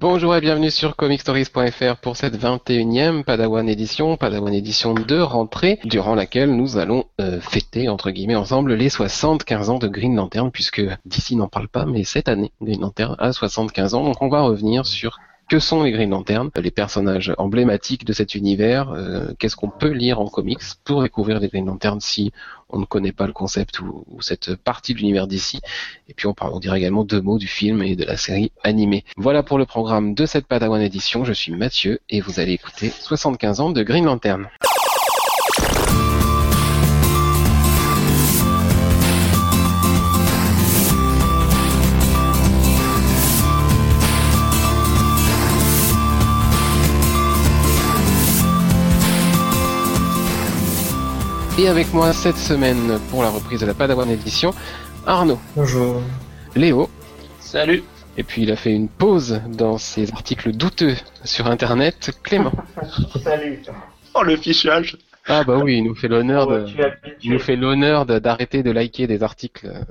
Bonjour et bienvenue sur comicstories.fr pour cette 21e Padawan édition, Padawan édition de rentrée, durant laquelle nous allons euh, fêter, entre guillemets, ensemble les 75 ans de Green Lantern, puisque d'ici n'en parle pas, mais cette année, Green Lantern a 75 ans, donc on va revenir sur que sont les Green Lantern, les personnages emblématiques de cet univers, euh, qu'est-ce qu'on peut lire en comics pour découvrir les Green Lantern si on ne connaît pas le concept ou, cette partie de l'univers d'ici. Et puis on, parle, on dira également deux mots du film et de la série animée. Voilà pour le programme de cette Padawan édition. Je suis Mathieu et vous allez écouter 75 ans de Green Lantern. Et avec moi cette semaine pour la reprise de la Padawan édition, Arnaud. Bonjour. Léo. Salut. Et puis il a fait une pause dans ses articles douteux sur internet, Clément. Salut. Oh le fichage. Ah bah oui, il nous fait l'honneur oh, de, il nous fait l'honneur d'arrêter de, liker des articles. Euh,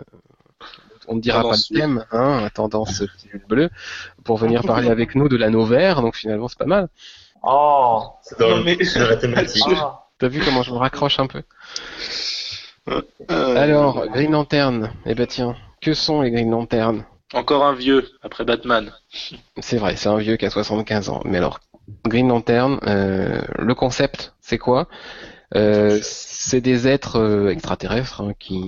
on ne dira pas le thème, hein, à tendance bleue, pour venir parler avec nous de l'anneau vert. Donc finalement c'est pas mal. Oh, c'est dans, la thématique. Ah. T'as vu comment je me raccroche un peu? Alors, Green Lantern. Eh ben tiens, que sont les Green Lantern Encore un vieux, après Batman. C'est vrai, c'est un vieux qui a 75 ans. Mais alors, Green Lantern, euh, le concept, c'est quoi? Euh, C'est des êtres extraterrestres hein, qui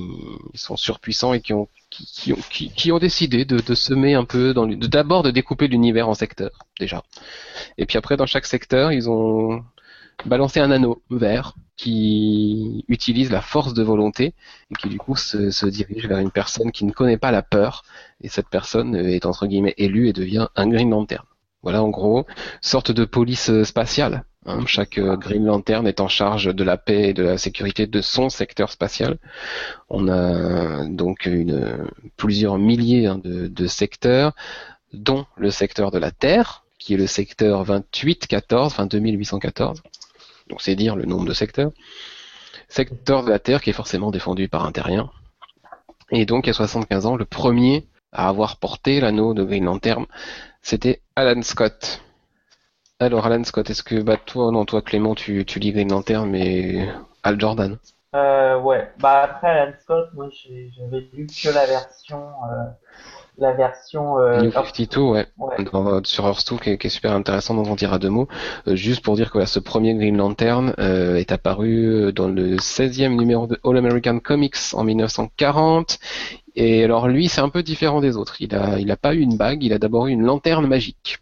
sont surpuissants et qui ont qui, ont, qui, ont décidé de, de, semer un peu dans d'abord de découper l'univers en secteurs déjà et puis après dans chaque secteur ils ont balancer un anneau vert qui utilise la force de volonté et qui du coup se, dirige vers une personne qui ne connaît pas la peur et cette personne est entre guillemets élue et devient un Green Lantern. Voilà en gros, sorte de police spatiale. Hein. Chaque euh, Green Lantern est en charge de la paix et de la sécurité de son secteur spatial. On a donc une, plusieurs milliers hein, de, de secteurs, dont le secteur de la Terre, qui est le secteur 2814, enfin 2814 donc c'est dire le nombre de secteurs. Secteur de la Terre qui est forcément défendu par un terrien. Et donc, il y a 75 ans, le premier à avoir porté l'anneau de Green Lantern, c'était Alan Scott. Alors, Alan Scott, est-ce que, bah, toi, non, toi, Clément, tu, tu lis Green Lantern, mais Al Jordan? Euh, Ouais, bah, après Alan Scott, moi, j'avais lu que la version euh, la version euh, New 52, ouais, sur Earth 2 qui est, qui est, super intéressant, dont on dira deux mots. Euh, juste pour dire que ce premier Green Lantern euh, est apparu euh, dans le 16e numéro de All American Comics en 1940. Et alors lui, c'est un peu différent des autres. Il a, il a pas eu une bague, il a d'abord eu une lanterne magique.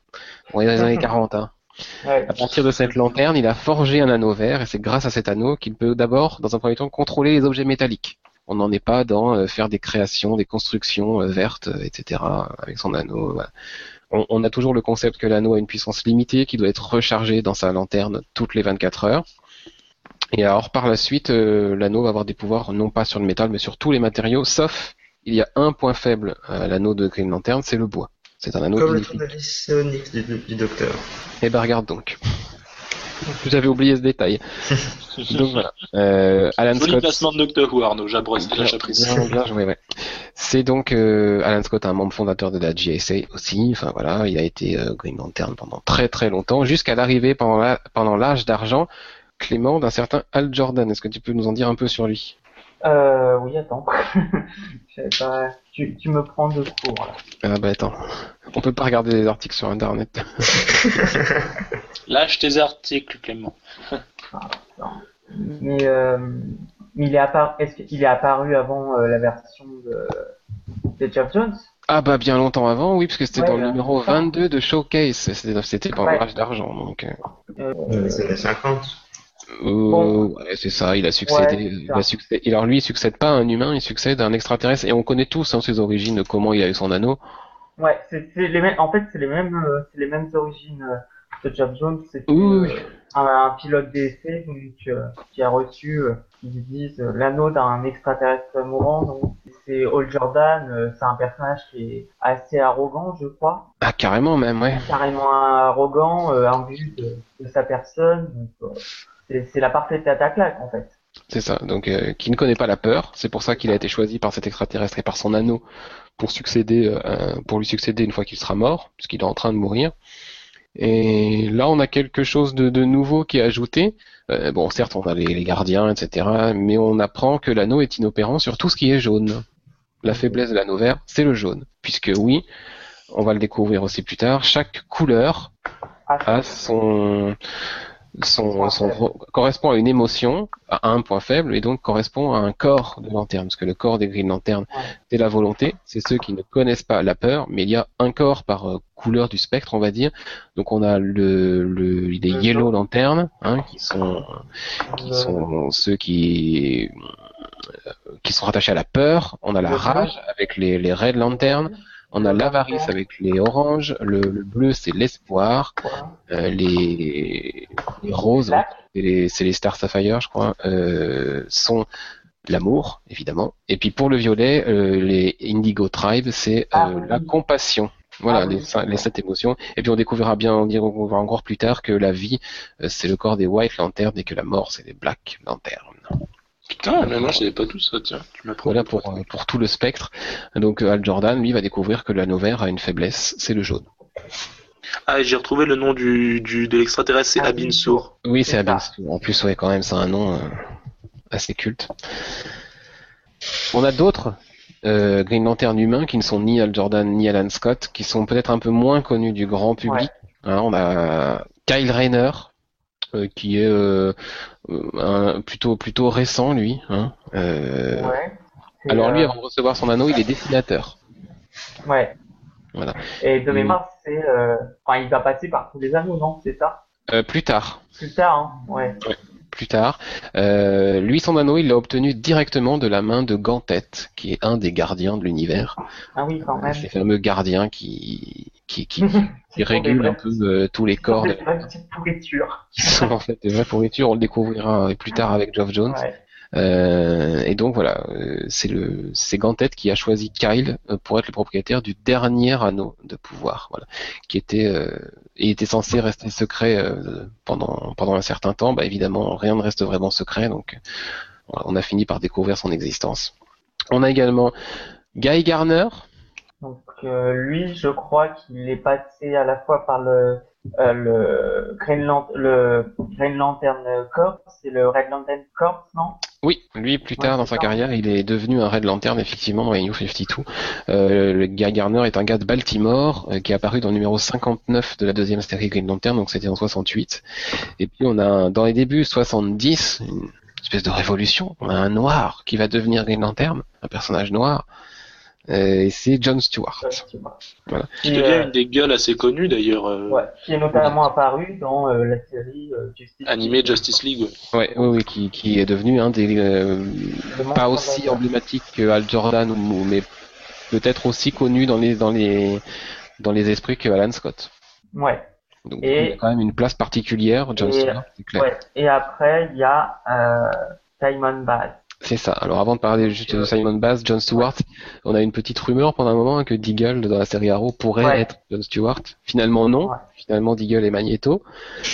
On est dans les années 40. Hein. Ouais. À partir de cette lanterne, il a forgé un anneau vert et c'est grâce à cet anneau qu'il peut d'abord, dans un premier temps, contrôler les objets métalliques on n'en est pas dans euh, faire des créations, des constructions euh, vertes, euh, etc. avec son anneau. On, a toujours le concept que l'anneau a une puissance limitée, qui doit être rechargé dans sa lanterne toutes les 24 heures. Et alors par la suite, l'anneau va avoir des pouvoirs non pas sur le métal, mais sur tous les matériaux, sauf il y a un point faible à l'anneau de Green Lantern, c'est le bois. C'est un anneau Comme le du, du docteur. Eh ben regarde donc. J'avais oublié ce détail. Donc voilà. Euh, Alan Joli Scott. placement de Doctor Who, Arnaud. J'apprécie. Bien, bien joué, ouais. C'est donc euh, Alan Scott, un membre fondateur de la GSA aussi. Enfin voilà, il a été euh, Green Lantern pendant très très longtemps, jusqu'à l'arrivée pendant pendant l'âge d'argent, Clément, d'un certain Al Jordan. Est-ce que tu peux nous en dire un peu sur lui? Euh, oui, attends. pas... Tu, me prends de court là. Ah bah attends, on peut pas regarder les articles sur internet. Lâche tes articles, Clément. Ah, mais euh, il est apparu, est-ce qu'il est apparu avant euh, la version de, de Jeff Jones? Ah bah bien longtemps avant, oui, parce que c'était dans le numéro 22 de Showcase, c'était, c'était pendant ouais. d'argent donc. Euh. les 50. Euh, bon. Ouais, c'est ça, il a succédé. Il a. Alors lui, il succède pas à un humain, il succède à un extraterrestre. Et on connaît tous hein, ses origines, comment il a eu son anneau. Ouais, c'est, les mêmes. En fait, c'est les mêmes, euh, c'est les mêmes origines euh, de Jack Jones un, pilote d'essai qui a reçu, ils disent l'anneau d'un extraterrestre mourant. Donc c'est Hall Jordan. c'est un personnage qui est assez arrogant, je crois. Ah carrément même, ouais. Carrément arrogant, imbu de, de sa personne. Donc, c'est la parfaite attaque en fait. C'est ça, donc euh, qui ne connaît pas la peur, c'est pour ça qu'il a été choisi par cet extraterrestre et par son anneau pour succéder, euh, pour lui succéder une fois qu'il sera mort, puisqu'il est en train de mourir. Et là, on a quelque chose de, nouveau qui est ajouté. Euh, bon, certes, on a les, gardiens, etc., mais on apprend que l'anneau est inopérant sur tout ce qui est jaune. La faiblesse de l'anneau vert, c'est le jaune, puisque oui, on va le découvrir aussi plus tard. Chaque couleur a son son, correspond à une émotion, à un point faible, et donc correspond à un corps de lanterne, parce que le corps des grilles de lanterne, c'est la volonté, c'est ceux qui ne connaissent pas la peur, mais il y a un corps par euh, couleur du spectre, on va dire. Donc on a le, le les yellow lanternes, hein, qui sont qui sont ceux qui euh, qui sont rattachés à la peur. On a la rage avec les, les red lanternes. On a l'avarice avec les oranges, le, bleu c'est l'espoir, euh, les, roses, c'est les, Star Sapphire je crois, euh, sont l'amour évidemment. Et puis pour le violet, euh, les Indigo Tribe c'est ah la compassion. Voilà, ah les, les, sept émotions. Et puis on découvrira bien, on va encore plus tard que la vie, c'est le corps des White Lanterns et que la mort, c'est les Black Lanterns. Putain, mais moi je savais pas tout ça, tiens. Tu voilà pour, pour tout le spectre. Donc Al Jordan, lui, va découvrir que l'anneau vert a une faiblesse, c'est le jaune. Ah, j'ai retrouvé le nom du, du de l'extraterrestre, c'est Abinsour. Oui, c'est Abinsour. En plus, ouais, quand même, c'est un nom euh, assez culte. On a d'autres euh, Green Lantern humains qui ne sont ni Al Jordan ni Alan Scott, qui sont peut-être un peu moins connus du grand public. Hein, on a Kyle Rayner, euh, qui est euh, un, plutôt plutôt récent lui. Hein. Euh, ouais. Alors lui, avant de recevoir son anneau, il est dessinateur. Ouais. Voilà. Et de mémoire, c'est, enfin, il va passer par tous les anneaux, non C'est ça? Plus tard. Plus tard, hein ouais. ouais plus tard. Euh, lui, son anneau, il l'a obtenu directement de la main de Gantet, qui est un des gardiens de l'univers. Ah oui, quand même. Ces fameux gardiens qui qui, qui, qui régulent un peu euh, tous les corps. C'est une petite pourriture. Qui sont en fait des vraies pourritures. On le découvrira plus tard avec Geoff Jones. Ouais. Euh, et donc voilà, euh, c'est le c'est Gantet qui a choisi Kyle euh, pour être le propriétaire du dernier anneau de pouvoir, voilà, qui était euh, et était censé rester secret pendant pendant un certain temps. Bah évidemment, rien ne reste vraiment secret, donc on a fini par découvrir son existence. On a également Guy Garner. Lui, je crois qu'il est passé à la fois par le euh, le Green, le Green Lantern Corps, c'est le Red Lantern Corps, non? Oui, lui plus tard dans sa carrière, il est devenu un Red Lantern effectivement dans les New 52. Euh, le Guy Garner est un gars de Baltimore euh, qui est apparu dans le numéro 59 de la deuxième série Green Lantern, donc c'était en 68. Et puis on a dans les débuts 70 une espèce de révolution. On a un noir qui va devenir Green Lantern, un personnage noir. Euh, et c'est John Stewart. Voilà. Qui devient une des gueules assez connues d'ailleurs. Euh, ouais, qui est notamment apparu dans euh, la série Justice Animé Justice League. Ouais, oui, oui, qui, qui est devenu un des pas aussi emblématique que Al Jordan ou, mais peut-être aussi connu dans les dans les dans les esprits que Alan Scott. Ouais. Donc et, il a quand même une place particulière, John Stewart, c'est clair. Ouais. Et après il y a Simon Bass. C'est ça. Alors avant de parler juste de Simon Bass, John Stewart, on a une petite rumeur pendant un moment que Deagle dans la série Arrow pourrait être John Stewart. Finalement non. Finalement Deagle est Magneto.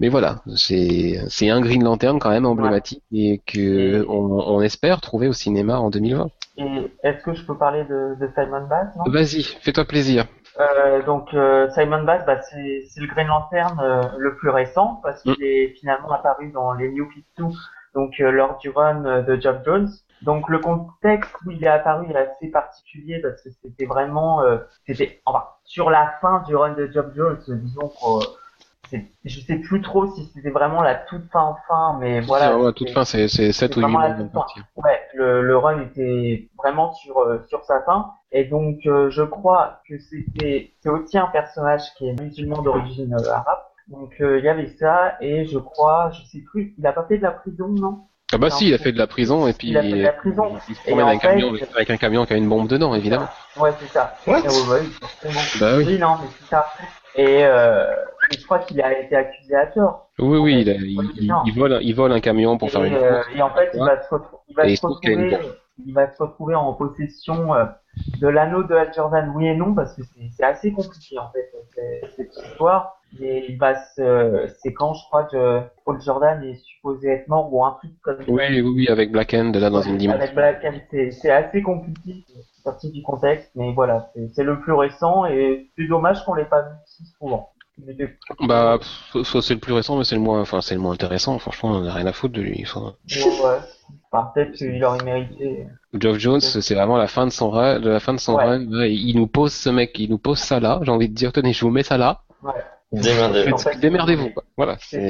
mais... voilà, c'est un Green Lantern quand même emblématique et que On, espère trouver au cinéma en 2020. Et est-ce que je peux parler de, de Simon Bass Vas-y, fais-toi plaisir. Euh, donc euh, Simon Bass, bah, c'est le Green Lantern euh, le plus récent parce qu'il mm. est finalement apparu dans les New 52, donc euh, lors du run de Job Jones. Donc le contexte où il est apparu est assez particulier parce que c'était vraiment, c'était enfin sur la fin du run de Job Jones, disons que je sais plus trop si c'était vraiment la toute fin fin, mais voilà. Ouais, toute fin, c'est 7 ou 8 mois Ouais, le, run était vraiment sur, euh, sa fin. Et donc, euh, je crois que c'était, c'est aussi un personnage qui est musulman d'origine euh, arabe. Donc, il y avait ça, et je crois, je sais plus, il a pas fait de la prison, non? Ah bah si, il a fait de la prison et puis il, a fait de la prison. il se promène avec, un camion, avec un camion qui a une bombe dedans, évidemment. Ouais, c'est ça. What bah oui. oui, non, mais c'est ça. Et, euh, je crois qu'il a été accusé à tort. Oui, oui, il, il, il, vole, il vole un camion pour faire une euh, Et en fait, il va se, il va se retrouver, il va se retrouver en possession euh, de l'anneau de Al Jordan, oui et non, parce que c'est assez compliqué en fait cette histoire. Et il va se, c'est quand je crois que Paul Jordan est supposé être mort ou un truc comme ça. Oui, oui, oui, avec Black End là dans une dimension. Avec Black Hand, c'est, assez compliqué, c'est sorti du contexte, mais voilà, c'est, c'est le plus récent et c'est dommage qu'on l'ait pas vu si souvent. Bah, soit c'est le plus récent, mais c'est le moins, enfin, c'est le moins intéressant. Franchement, on a rien à foutre de lui. Enfin, Ouais. Enfin, peut-être qu'il aurait mérité. Geoff Jones, c'est vraiment la fin de son run, de la fin de son Ouais. run. Ouais, Il nous pose ce mec, il nous pose ça là. J'ai envie de dire, tenez, je vous mets ça là. Démerdez-vous. En fait, Démerdez-vous. quoi. Voilà. C'est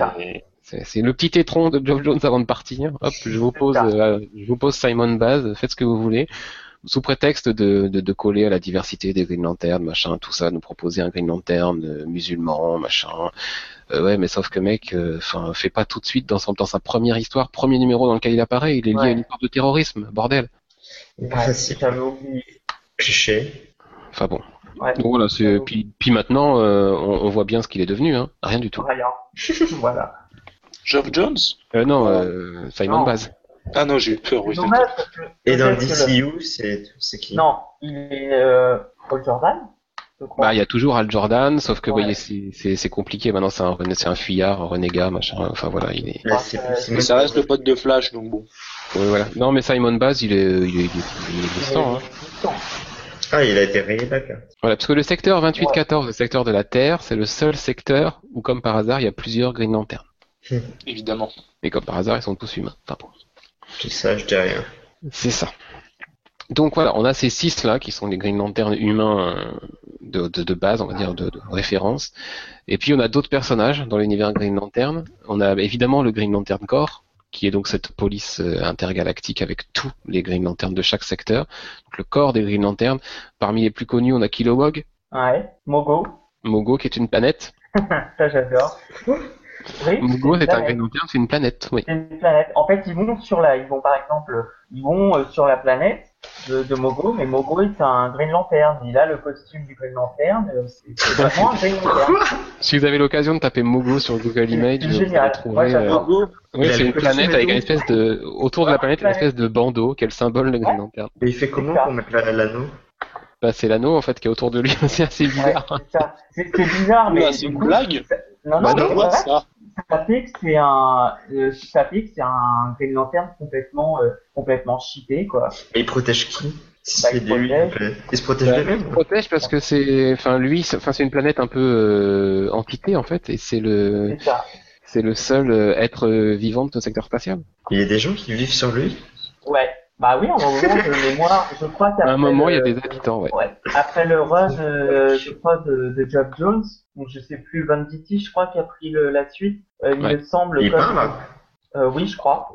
C'est, le petit étron de Geoff Jones avant de partir. Hop, je vous pose, euh, je vous pose Simon Baz. Faites ce que vous voulez. Sous prétexte de, de, de coller à la diversité des Green Lantern, machin, tout ça, nous proposer un Green Lantern euh, musulman, machin. Euh, ouais, mais sauf que mec, enfin, fait pas tout de suite dans, son, dans sa première histoire, premier numéro dans lequel il apparaît, il est lié Ouais. à une histoire de terrorisme, bordel. Ouais, c'est j'avais oublié. cliché. Enfin bon. Ouais. Donc voilà, c'est puis, puis maintenant, euh, on, on voit bien ce qu'il est devenu, hein. Rien du tout. Rien. voilà. Geoff Jones? Euh, non, euh, Simon Non. Baz. Ah non, j'ai eu peur, oui. C'est dommage parce que. Et dans le DCU, c'est c'est qui Non, il est euh, Paul Jordan. Bah, il y a toujours Al Jordan, sauf que, Ouais. vous voyez, c'est- compliqué. Maintenant, c'est un, un fuyard, un renégat, machin. Enfin voilà, il est. Mais ça reste le pote de Flash, donc bon. Ouais, voilà. Non, mais Simon Baz, il est, il est, il est, existant, hein. Ah, il a été rayé d'accord. Voilà, parce que le secteur 28-14, le secteur de la Terre, c'est le seul secteur où, comme par hasard, il y a plusieurs Green Lantern. Évidemment. Et comme par hasard, ils sont tous humains. Enfin, bon. Tout ça, je dis rien. C'est ça. Donc voilà, on a ces six là qui sont les Green Lantern humains euh, de, de, de base, on va dire, de, de référence. Et puis on a d'autres personnages dans l'univers Green Lantern. On a évidemment le Green Lantern Corps, qui est donc cette police euh, intergalactique avec tous les Green Lantern de chaque secteur. Donc le corps des Green Lantern. Parmi les plus connus, on a Kilowog, Ouais, Mogo, Mogo qui est une planète. ça j'adore. Oui, Mogo une c'est un Lantern, c'est une planète, oui. C'est une planète. En fait, ils vont sur la, ils vont par exemple, ils vont euh, sur la planète de, de Mogo, mais Mogo est un Green Lantern. Il a le costume du Green Lantern. euh, C'est vraiment un Green Lantern. Si vous avez l'occasion de taper Mogo sur Google Image, C'est vous génial. allez trouver, euh. Oui, c'est une planète avec une espèce de autour de la Ouais, planète une espèce de bandeau qui est le symbole de Green. Lantern? Et il fait comment pour mettre la- l'anneau Bah, c'est l'anneau en fait qui est autour de lui, c'est assez bizarre. c'est bizarre, mais c'est une coup, blague non, Bah non, ouais, ça c'est un, euh, c'est un Green Lantern complètement, euh, complètement cheaté, quoi. Et il protège qui? Bah, c'est il lui, protège. il fait- il se protège Bah, lui-même il protège parce que c'est, enfin lui, c'est- enfin c'est une planète un peu euh, entité en fait, et c'est le, c'est le seul euh, être euh, vivant de ce secteur spatial. Il y a des gens qui vivent sur lui? Ouais. Bah oui, en moment de mémoire, je crois À qu'après un moment, il y a des habitants, ouais. Ouais. Après le run, euh, je crois, de, de Geoff Jones, donc je sais plus, Venditti, je crois, qui a pris le, la suite, euh, il Ouais. me semble Il comme... parle hein Euh, oui, je crois.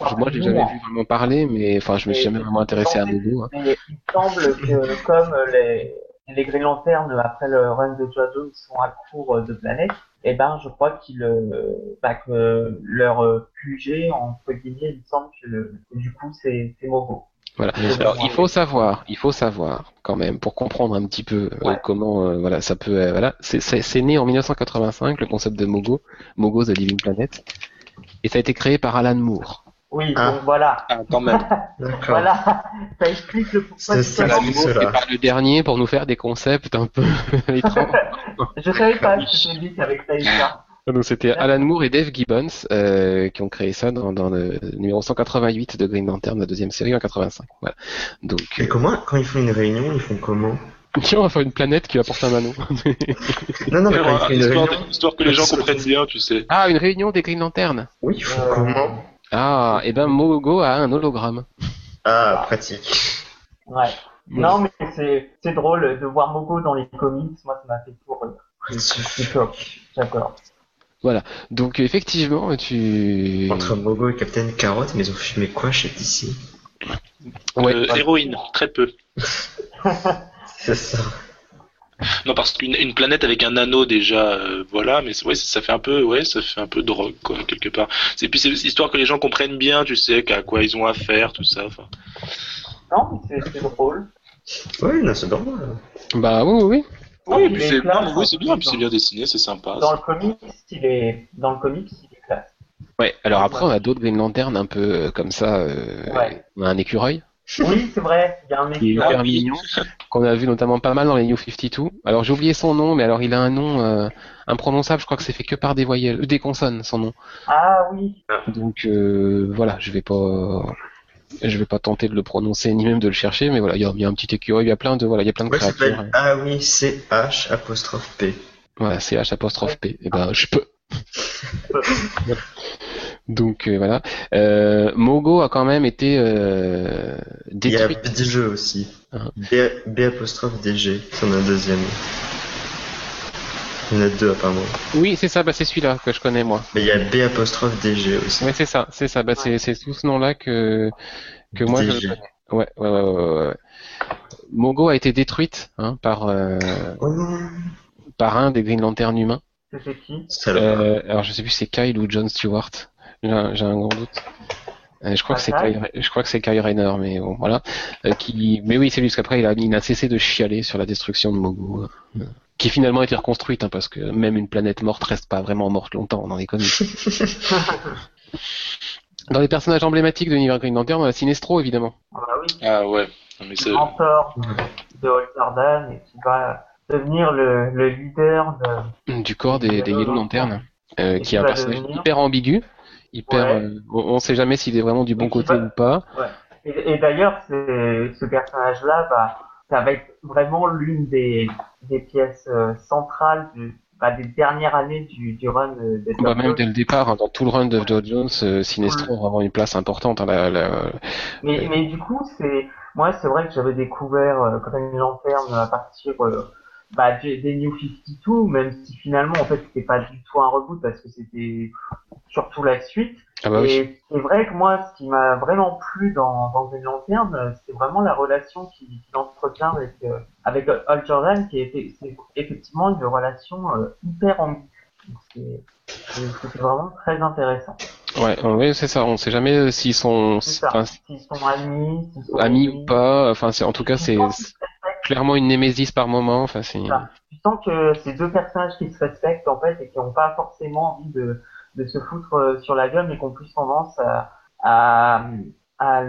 Enfin, Moi, j'ai jamais vu vraiment parler, mais enfin, je me suis Et- jamais vraiment intéressé à Mogo. hein. Mais il semble que comme les, les Green Lantern, après le run de Geoff Jones, sont à court de planète, eh ben, je crois qu'ils, euh, bah, que leur euh, QG, entre guillemets, il me semble que, du coup, c'est, c'est Mogo. Voilà. Alors, il faut savoir, il faut savoir quand même pour comprendre un petit peu euh, comment, euh, voilà, ça peut, euh, voilà, c'est- c'est c'est né en 1985 le concept de Mogo, Mogo the Living Planet, et ça a été créé par Alan Moore. Oui, Ah. donc voilà. Ah, quand même. D'accord. Voilà. Ça explique le pourquoi C'est du ça, c'est pas le dernier pour nous faire des concepts un peu étranges. Je savais pas que c'était lui qui avait créé ça. Donc c'était Alan Moore et Dave Gibbons euh, qui ont créé ça dans, dans le numéro 188 de Green Lantern, la deuxième série en 85. Voilà. Donc, Et comment, quand ils font une réunion, ils font comment tiens, on va faire une planète qui va porter un anneau. Non, non, mais quand ils font une histoire, réunion, histoire que les gens comprennent bien, tu sais. ah, une réunion des Green Lantern. oui, ils font Euh, comment Ah, et ben Mogo a un hologramme. Ah, pratique. Ouais. Non, mais c'est, c'est drôle de voir Mogo dans les comics. Moi, ça m'a fait rire. C'est top. J'adore. Donc effectivement, tu. Entre Mogo et Captain Carotte, mais ils ont filmé quoi chez DC Ouais. Euh, héroïne, très peu. C'est ça. Non, parce qu'une une planète avec un anneau déjà, euh, voilà, mais c'est- ouais, ça fait un peu, ouais, ça fait un peu drogue, quoi, quelque part. C'est puis c'est histoire que les gens comprennent bien, tu sais, qu'à quoi ils ont affaire, tout ça. enfin. Non, mais c'est, drôle. Oui, non, c'est normal. Bah oui, oui, oui. Oui, puis c'est oui, bien, dans- puis c'est bien dessiné, c'est sympa. Dans le comics, il est, dans le comics, il est classe. Ouais. Alors après, on a d'autres Green Lantern un peu euh, comme ça. euh, Ouais. On a un écureuil. Oui, c'est vrai, il y a un mec qui est hyper mignon, qu'on a vu notamment pas mal dans les New 52. Alors j'ai oublié son nom, mais alors il a un nom euh, imprononçable, je crois que c'est fait que par des voyelles, euh, des consonnes, son nom. Ah oui, Donc euh, voilà, je vais pas, je vais pas tenter de le prononcer ni même de le chercher, mais voilà, il y a, il y a un petit écureuil, il y a plein de voilà, il y a plein de Ouais, créatures. s'appelle Ah oui, c'est H apostrophe P. Voilà, CH apostrophe P. Et ben, je peux. Donc euh, voilà. Euh, Mogo a quand même été euh, Il y a détruit. des jeux aussi. Ah. B, B apostrophe DG, c'en a un deuxième. Il y en a deux apparemment. Oui, c'est ça. Bah, c'est celui-là que je connais moi. Mais il y a B apostrophe DG aussi. Ouais, c'est ça, c'est ça. Bah, c'est c'est sous ce nom-là que que moi je DG. le connais. Ouais, ouais, ouais, ouais, ouais, ouais. Mogo a été détruite hein, par euh, Oh par un des Green Lantern humains. c'était qui? Euh, alors je sais plus si c'est Kyle ou John Stewart. J'ai un, un grand doute. Euh, je crois que c'est je crois que c'est Kyle Rayner, mais bon, voilà. Euh, qui, mais oui, c'est lui, parce qu'après il a, il a cessé de chialer sur la destruction de Mogo, euh, qui finalement a été reconstruite, hein, parce que même une planète morte reste pas vraiment morte longtemps dans les comics. Dans les personnages emblématiques de l'univers Green Lantern, on a Sinestro évidemment. Ah bah oui, Ah ouais. Mais c'est- le mentor de Hal Jordan et qui va devenir le, le leader de... du corps des, des Yellow Lanterns, euh, qui est un personnage devenir- hyper ambigu, hyper, Ouais. euh, on, on sait jamais s'il est vraiment du bon côté ou pas. Et, et d'ailleurs, ce personnage-là, bah, ça va être vraiment l'une des, des pièces euh, centrales du, bah, des dernières années du, du run de, de Bah, même dès le départ, hein, dans tout le run de Joe Jones, euh, Sinestro va avoir une place importante. hein, la- la- Mais, mais du coup, c'est moi, c'est vrai que j'avais découvert euh, Green Lantern à partir euh, bah, des des New 52, même si finalement, en fait, c'était pas du tout un reboot parce que c'était surtout la suite. Ah bah oui. Et c'est vrai que moi, ce qui m'a vraiment plu dans, dans Green Lantern, euh, c'est vraiment la relation qu'il qu'il entretient avec, euh, avec Hal Jordan, qui était c'est effectivement une relation euh, hyper ambiguë. C'était vraiment très intéressant. Ouais, euh, ouais, c'est ça. On sait jamais euh, s'ils sont S'ils sont amis, sont amis ou pas. Enfin, c'est en tout cas, c'est Clairement une némésis par moment. Enfin, c'est. Tu sens que c'est deux personnages qui se respectent en fait et qui n'ont pas forcément envie de, de se foutre euh, sur la gueule, mais qui ont plus tendance à, à, à,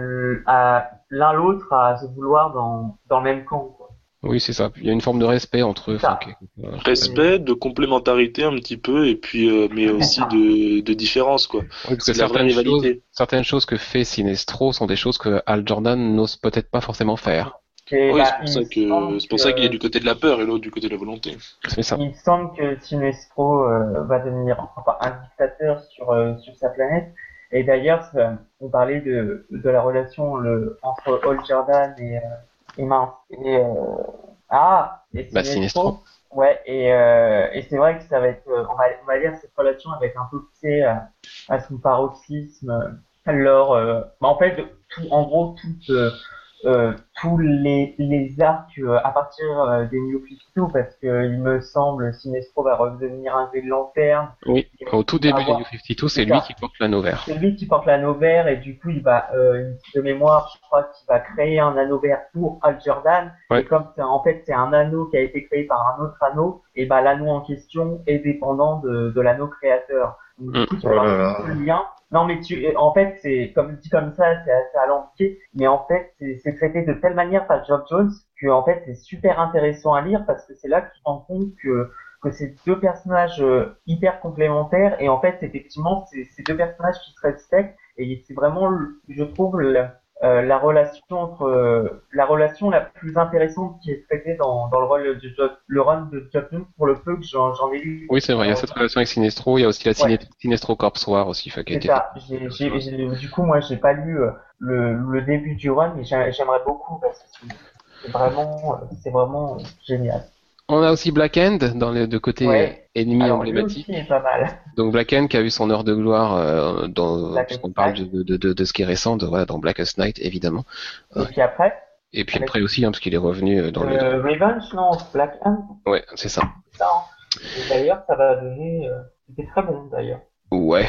à l'un l'autre à se vouloir dans, dans le même camp. Quoi. Oui, c'est ça. Il y a une forme de respect entre eux. Enfin, part. Respect, de complémentarité un petit peu, et puis euh, mais aussi de, de différence quoi. Oui, parce que certaines choses, certaines choses que fait Sinestro sont des choses que Al Jordan n'ose peut-être pas forcément faire. Oui, bah, c'est pour que pour ça qu'il est du côté de la peur et l'autre du côté de la volonté. Ça. Il semble que Sinestro euh, va devenir enfin, un dictateur sur, euh, sur sa planète. Et d'ailleurs, on parlait de, de la relation le, entre Hal Jordan et, euh, et mince. Et, euh, ah, et Bah, Sinestro. Ouais, et, euh, et c'est vrai que ça va être, on va, on va dire cette relation avec un peu poussé à, à son paroxysme. Alors, euh, bah, en fait, tout, en gros, tout, euh, tous les, les arcs euh, à partir euh, des New 52 parce que il me semble Sinestro va redevenir un Green Lantern. Oui. Au tout début Ah, des. New 52, c'est C'est lui ça. qui porte l'anneau vert. C'est lui qui porte l'anneau vert et du coup il va, euh, de mémoire, je crois qu'il va créer un anneau vert pour Al Jordan. Ouais. Et comme c'est en fait c'est un anneau qui a été créé par un autre anneau, et bah l'anneau en question est dépendant de, de l'anneau créateur. Donc, du Mm. coup, tu Oh là là. lien. Non mais tu, en fait c'est comme dit comme ça, c'est assez alambiqué, mais en fait c'est traité de telle manière par Geoff Jones que en fait c'est super intéressant à lire parce que c'est là que tu te rends compte que que c'est deux personnages euh, hyper complémentaires et en fait effectivement c'est c'est deux personnages qui se respectent et c'est vraiment je trouve le- euh, la relation entre euh, la relation la plus intéressante qui est traitée dans, dans le rôle de Geoff- le run de Geoff Jones pour le peu que j'en ai lu. Oui, c'est vrai. Il y a cette relation avec Sinestro. Il y a aussi la Ouais. Sinestro Corps War aussi, qui C'est du coup, moi, j'ai pas lu euh, le, le début du run, mais j'ai- j'aimerais beaucoup parce que c'est- vraiment, euh, c'est vraiment génial. On a aussi Black End dans les deux côtés Ouais. ennemis Alors, lui emblématiques. aussi est pas mal. Donc Black End qui a eu son heure de gloire euh, dans puisqu'on parle de, de, de, de ce qui est récent, de, voilà, dans Blackest Night évidemment. Et puis après, Et puis après aussi, hein, parce qu'il est revenu euh, dans le. euh, Revenge, non, Black Hand, Ouais, c'est ça. hein. Et d'ailleurs, ça va donner, euh, c'était très bon d'ailleurs. Ouais.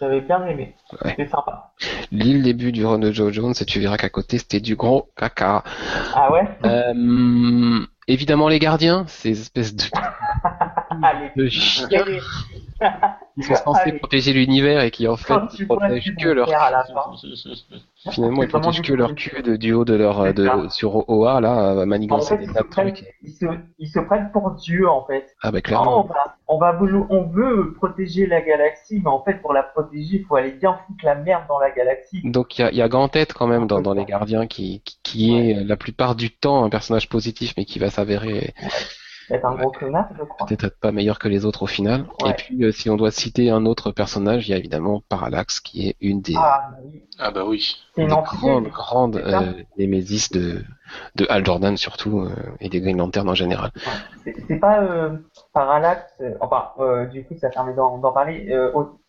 J'avais bien aimé. Ouais. C'était sympa. Lis le début du run de Joe Jones et tu verras qu'à côté c'était du gros caca. Ah ouais? Euh, évidemment les gardiens, ces espèces de, Allez. de chiens. Qui sont censés protéger l'univers et qui en fait protègent que leur finalement ils protègent que leur cul de, du haut de leur de, sur OA là manigancer des tas de trucs. Ils se, ils se prennent pour Dieu en fait. Ah bah clairement. on, va, on, va, on veut protéger la galaxie mais en fait pour la protéger il faut aller bien foutre la merde dans la galaxie. Donc il y a, y a grand tête quand même dans, dans les gardiens qui qui, qui est la plupart du temps un personnage positif mais qui va s'avérer être un gros connard, je crois. Peut-être pas meilleur que les autres au final. Et puis, euh, si on doit citer un autre personnage, il y a évidemment Parallax, qui est une des, ah, bah oui. Ah bah oui. Des grandes, grandes euh, némésis de, de Al Jordan surtout, euh, et des Green Lantern en général. C'est pas euh, Parallax, euh, enfin, du coup, ça permet d'en parler.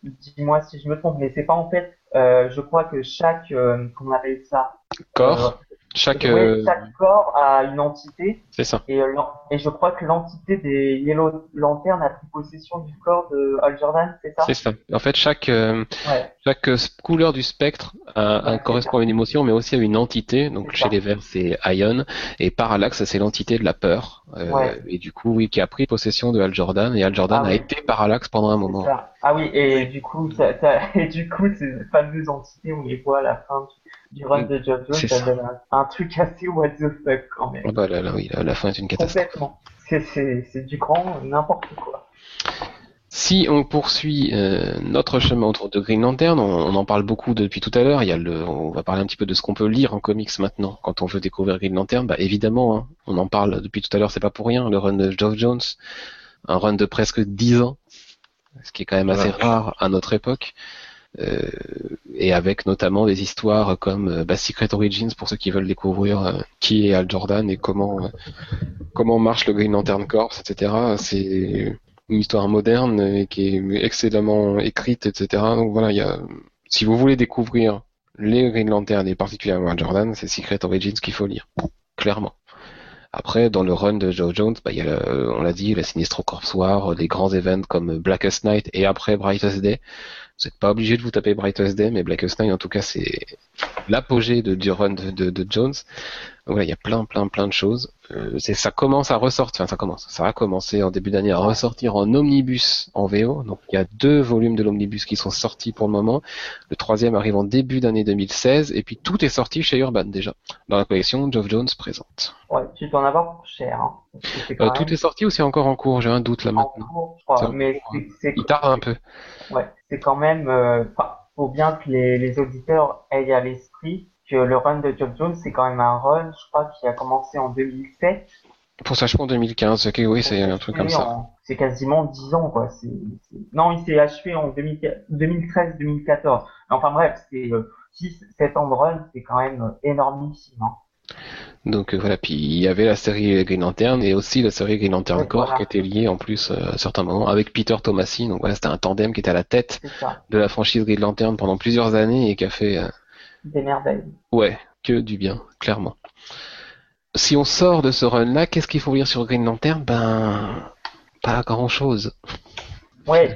Dis-moi si je me trompe, mais c'est pas en fait, je crois que chaque, comment on appelle ça? Corps chaque, euh, chaque corps a une entité. C'est ça. Et, euh, et je crois que l'entité des Yellow Lantern a pris possession du corps de Al Jordan, c'est ça? C'est ça. En fait, chaque, euh, chaque couleur du spectre a, correspond à une émotion, mais aussi à une entité. Donc chez les Verts, c'est Ion. Et Parallax, c'est l'entité de la peur. Et du coup, oui, qui a pris possession de Al Jordan. Et Al Jordan ah a été Parallax pendant un moment. Ah oui, et du coup, ça, ça, et du coup, ces fameuses entités, on les voit à la fin du run de Job Jones, ça donne un, truc assez what the fuck quand même. Oh bah là, là, oui, la fin est une catastrophe. Complètement. C'est du grand n'importe quoi. Si on poursuit euh, notre chemin autour de Green Lantern, on, en parle beaucoup depuis tout à l'heure. Il y a le, on va parler un petit peu de ce qu'on peut lire en comics maintenant quand on veut découvrir Green Lantern. Bah évidemment, hein, on en parle depuis tout à l'heure, c'est pas pour rien. Le run de Geoff Jones, un run de presque 10 ans, ce qui est quand même assez rare à notre époque. Euh, et avec notamment des histoires comme euh, bah, Secret Origins pour ceux qui veulent découvrir euh, qui est Al Jordan et comment comment marche le Green Lantern Corps, etc. C'est une histoire moderne et qui est excellemment écrite, etc. Donc voilà, il y a, si vous voulez découvrir les Green Lantern et particulièrement Al Jordan, c'est Secret Origins qu'il faut lire, clairement. Après, dans le run de Joe Jones, bah, y a, on l'a dit, la Sinistro Corps War, des grands événements comme Blackest Night et après Brightest Day. Vous n'êtes pas obligé de vous taper Brightest Day, mais Blackest Night, en tout cas, c'est l'apogée du run de, Jones. Donc voilà, il y a plein, plein, plein de choses. Euh, c'est, ça commence à ressortir, enfin ça commence, ça a commencé en début d'année à ressortir en omnibus en VO. Donc il y a deux volumes de l'omnibus qui sont sortis pour le moment. Le troisième arrive en début d'année 2016, et puis tout est sorti chez Urban déjà, dans la collection Geoff Jones présente. Ouais, tu peux en avoir pour cher. Hein, euh, tout est sorti ou c'est encore en cours? J'ai un doute là en maintenant. Cours, je crois, mais c'est, il tarde un peu. Ouais, c'est quand même, euh, faut bien que les, les auditeurs aient à l'esprit que le run de Job Jones, c'est quand même un run, je crois, qui a commencé en 2007. Pour ça, je pense 2015, ok, oui, c'est un truc comme ça. C'est quasiment 10 ans, quoi. C'est, Non, il s'est achevé en 2013-2014. Enfin bref, c'est 6, euh, 7 ans de run, c'est quand même énormissime. Hein. Donc euh, voilà, puis il y avait la série Green Lantern et aussi la série Green Lantern Corps qui était liée en plus euh, à certains moments avec Peter Tomasi. Donc voilà, c'était un tandem qui était à la tête de la franchise Green Lantern pendant plusieurs années et qui a fait euh, des merveilles. Ouais, que du bien, clairement. Si on sort de ce run-là, qu'est-ce qu'il faut lire sur Green Lantern? Ben, pas grand-chose. Ouais.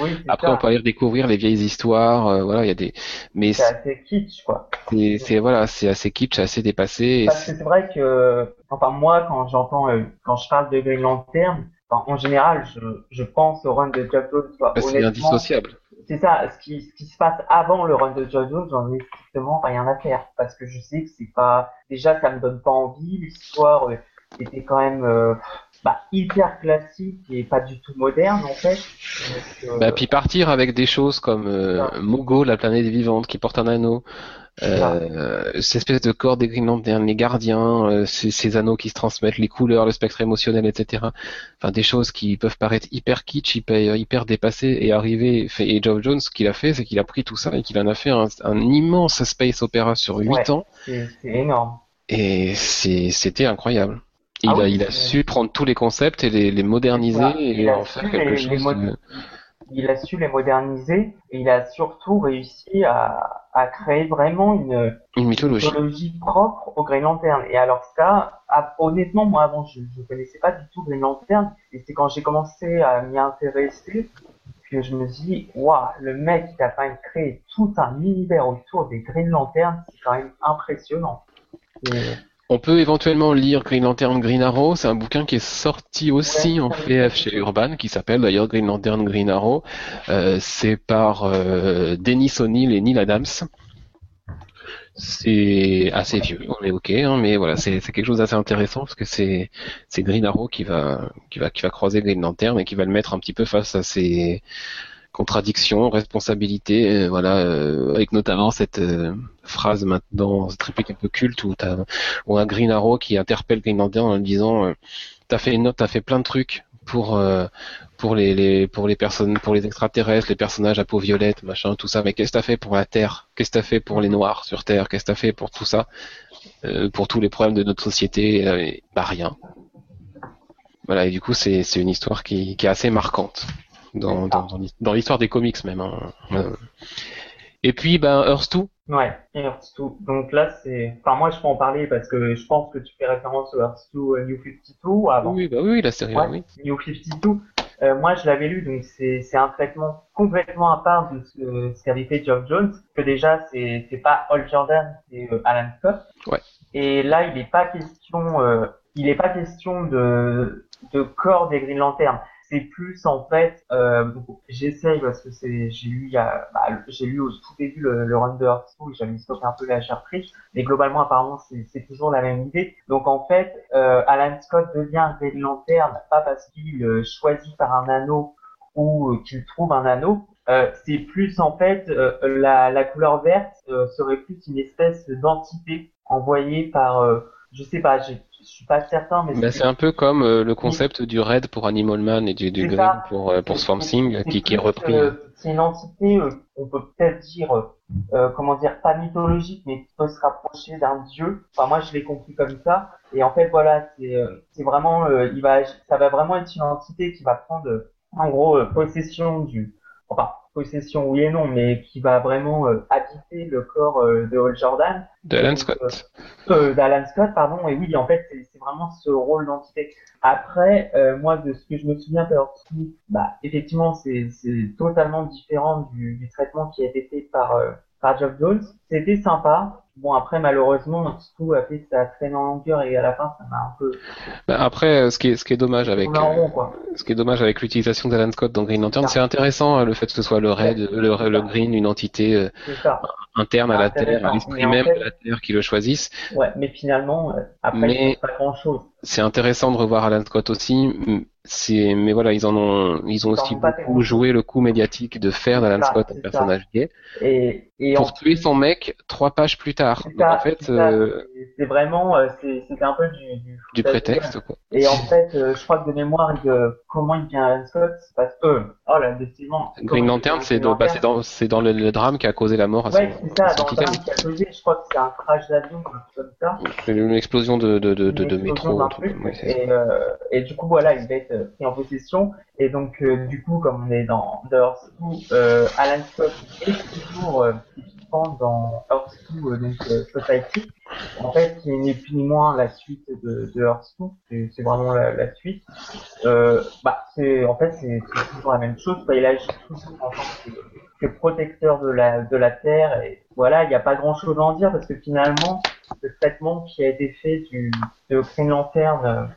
Oui, Après, on peut aller découvrir les vieilles histoires. Euh, voilà, il y a des. Mais c'est assez kitsch, quoi. C'est voilà, c'est assez kitsch, assez dépassé. Parce que c'est vrai que, enfin moi, quand j'entends, euh, quand je parle de Green Lantern, en général, je, je pense au run de Jack Jones. Bah, c'est indissociable. C'est ça. Ce qui, ce qui se passe avant le run de Jack Jones, j'en ai strictement rien à faire parce que je sais que c'est pas. Déjà, ça me donne pas envie. L'histoire euh, était quand même bah, hyper classique et pas du tout moderne en fait. Euh, bah, puis partir avec des choses comme euh, Mogo, la planète vivante, qui porte un anneau, euh, cette espèce de corps Lantern, les gardiens, euh, ces, ces, anneaux qui se transmettent, les couleurs, le spectre émotionnel, etc. Enfin, des choses qui peuvent paraître hyper kitsch, hyper, hyper dépassées et arriver. Et Geoff Jones, ce qu'il a fait, c'est qu'il a pris tout ça et qu'il en a fait un, un immense space opéra sur 8 ans. C'est énorme. Et c'était incroyable. Ah il, a, su prendre tous les concepts et les, moderniser et en faire quelque chose. Il a su les moderniser et il a surtout réussi à, créer vraiment une, mythologie. propre au Green Lantern. Et alors ça, honnêtement, moi avant, je ne connaissais pas du tout Green Lantern et c'est quand j'ai commencé à m'y intéresser que je me suis dit, waouh, le mec qui a quand même créé tout un univers autour des Green Lantern, c'est quand même impressionnant. On peut éventuellement lire Green Lantern Green Arrow. C'est un bouquin qui est sorti aussi en VF chez Urban, qui s'appelle d'ailleurs Green Lantern Green Arrow. Euh, c'est par euh, Dennis O'Neill et Neil Adams. C'est assez vieux, on est ok, hein, mais voilà, c'est quelque chose d'assez intéressant parce que c'est Green Arrow qui va qui va qui va croiser Green Lantern et qui va le mettre un petit peu face à ses contradictions, responsabilités, euh, voilà, euh, avec notamment cette phrase maintenant, cette réplique un peu culte où où un Green Arrow qui interpelle Green Lantern en lui disant t'as fait une note, t'as fait plein de trucs pour pour les, les, pour les personnes pour les extraterrestres, les personnages à peau violette, machin, tout ça. Mais qu'est-ce que t'as fait pour la Terre? Qu'est-ce que t'as fait pour les Noirs sur Terre? Qu'est-ce que t'as fait pour tout ça? Pour tous les problèmes de notre société? Bah rien. Voilà, et du coup c'est une histoire qui, qui est assez marquante dans, dans, dans l'histoire des comics même. Hein. Et puis, ben, Earth 2. Ouais, Earth 2. Donc là, c'est. Enfin, moi, je peux en parler parce que je pense que tu fais référence au Earth 2 euh, New 52 avant. Oui, bah oui, la série, oui. New 52. Euh, moi, je l'avais lu, donc c'est c'est un traitement complètement à part de ce, ce qu'avait fait Geoff Jones. Que déjà, c'est c'est pas Hal Jordan, c'est euh, Alan Scott. Ouais. Et là, il n'est pas question, euh, il est pas question de de corps des Green Lantern c'est plus en fait, euh, j'essaye parce que c'est, j'ai lu, il y a, bah, j'ai lu au tout début le, le run de Hearthstone, j'avais stocké un peu la prise, mais globalement apparemment c'est, c'est toujours la même idée. Donc en fait, euh, Alan Scott devient un Green Lantern pas parce qu'il euh, choisit par un anneau ou euh, qu'il trouve un anneau, euh, c'est plus en fait euh, la, la couleur verte serait plus une espèce d'entité envoyée par, je sais pas, j'ai je suis pas certain, mais bah, c'est un peu comme euh, le concept du Red pour Animal Man et du, du Green pour euh, pour Swamp Thing qui, qui est repris. Euh, c'est une entité, on peut peut-être dire, comment dire, pas mythologique, mais qui peut se rapprocher d'un dieu. Enfin, moi, je l'ai compris comme ça. Et en fait, voilà, c'est c'est vraiment, il va, ça va vraiment être une entité qui va prendre, en gros, possession du, enfin, possession oui et non, mais qui va vraiment euh, habiter le corps euh, de Hall Jordan. De Alan Scott. Euh, D'Alan Scott, pardon. Et oui, en fait, c'est vraiment ce rôle d'entité. Après, moi, de ce que je me souviens, bah, effectivement, c'est totalement différent du, du, traitement qui a été fait par par Geoff Jones. C'était sympa. Bon après malheureusement tout a fait sa traîne en longueur et à la fin ça m'a un peu. Bah, après ce qui est ce qui est dommage avec euh, ce qui est dommage avec l'utilisation d'Alan Scott dans Green Lantern c'est intéressant hein, le fait que ce soit le Red le, le, Green une entité euh, interne à la Terre à l'esprit même de la Terre qui le choisissent. Ouais mais finalement euh, après mais... pas grand chose. C'est intéressant de revoir Alan Scott aussi c'est mais voilà ils en ont ils ont aussi beaucoup joué le coup médiatique de faire d'Alan Scott un personnage gay et, et pour tuer son mec trois pages plus tard. Donc, en fait euh... c'est vraiment euh, c'était un peu du du, du prétexte quoi. et en fait euh, je crois que de mémoire de comment il vient Alan Scott c'est parce que euh, oh là décidément Green Lantern c'est dans bah, dans dans le, le, drame qui a causé la mort à ouais, c'est ça dans le drame qui a causé je crois que c'est un crash d'avion comme ça. Une explosion de de de, de, de métro truc, et, euh, et du coup voilà il va être pris en possession. Et donc, euh, du coup, comme on est dans 2, euh, Alan Scott est toujours euh, typiquement dans Earth 2, donc Society. En fait, qui n'est plus ni moins la suite de, de Earth 2. C'est vraiment la, suite. bah, c'est en fait, c'est toujours la même chose. Il agit toujours en tant que, protecteur de la, de la Terre. Et voilà, il n'y a pas grand-chose à en dire parce que finalement, le traitement qui a été fait du, de Green Lantern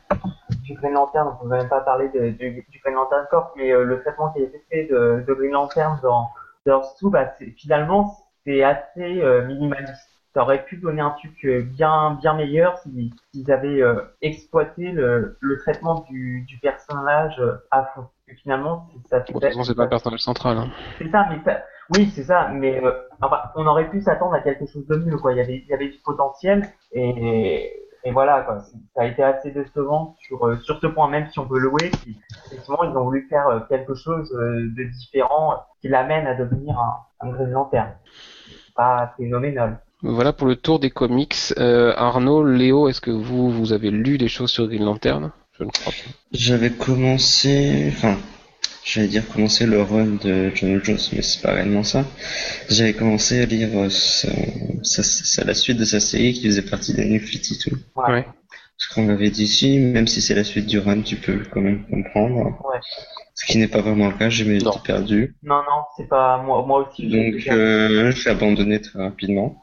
du Green Lantern, on ne peut même pas parler du, du Green Lantern Corps, mais euh, le traitement qui a été fait de, de Green Lantern dans Earth 2, bah, finalement, c'est assez euh, minimaliste. Ça aurait pu donner un truc euh, bien bien meilleur s'ils si, avaient euh, exploité le, le traitement du, du personnage à fond. Et finalement, ça fait. De c'est pas le personnage central. Hein. C'est ça, mais ça, oui, c'est ça, mais enfin, on aurait pu s'attendre à quelque chose de mieux, quoi. Il y avait, il y avait du potentiel et et voilà, quoi. ça a été assez décevant sur, euh, sur ce point, même si on peut louer. Effectivement, ils ont voulu faire quelque chose de différent qui l'amène à devenir un, un Green Lantern. Pas phénoménal. Voilà pour le tour des comics. Euh, Arnaud, Léo, est-ce que vous, vous avez lu des choses sur Green Lantern? Je ne crois pas. J'avais commencé, enfin, j'allais dire commencer le run de John Jones, mais c'est pas réellement ça. J'avais commencé à lire sa, sa, la suite de sa série qui faisait partie des New 52. Ouais. Ce qu'on avait dit ici, même si c'est la suite du run, tu peux quand même comprendre. Ouais. Ce qui n'est pas vraiment le cas, j'ai été perdu. Non, non, c'est pas moi, moi aussi. Donc, euh, je l'ai abandonné très rapidement.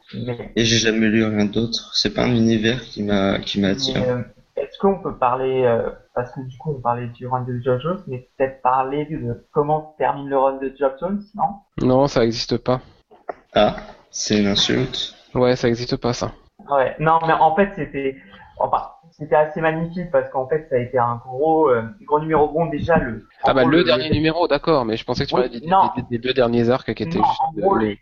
Et j'ai jamais lu rien d'autre. C'est pas un univers qui m'a, qui m'a attiré. Euh, est-ce qu'on peut parler, euh, parce que du coup on parlait du run de Geoff Jones, mais peut-être parler de comment termine le run de Geoff Jones, non? Non, ça n'existe pas. Ah, c'est une insulte. Ouais, ça n'existe pas ça. Ouais, non, mais en fait c'était, enfin, c'était assez magnifique parce qu'en fait ça a été un gros, euh, gros numéro bon déjà le. Ah bah le, dernier numéro, d'accord, mais je pensais que tu parlais des, deux derniers arcs qui étaient juste. En les...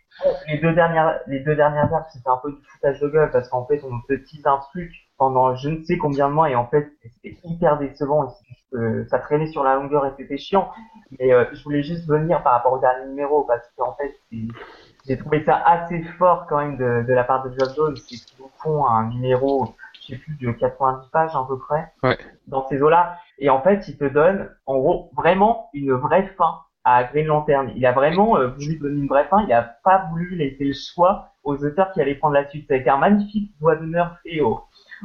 deux dernières, les deux dernières arcs c'était un peu du foutage de gueule parce qu'en fait on te tease un truc pendant je ne sais combien de mois et en fait c'était hyper décevant et ça traînait sur la longueur et c'était chiant. Mais euh, je voulais juste venir par rapport au dernier numéro parce qu'en fait j'ai trouvé ça assez fort quand même de, de la part de Geoff Jones, c'est qu'ils font un numéro je sais plus, de 90 pages à peu près, ouais. dans ces eaux-là. Et en fait, il te donne, en gros, vraiment une vraie fin à Green Lantern. Il a vraiment euh, voulu donner une vraie fin. Il a pas voulu laisser le choix aux auteurs qui allaient prendre la suite. Ça a été un magnifique doigt d'honneur fait au,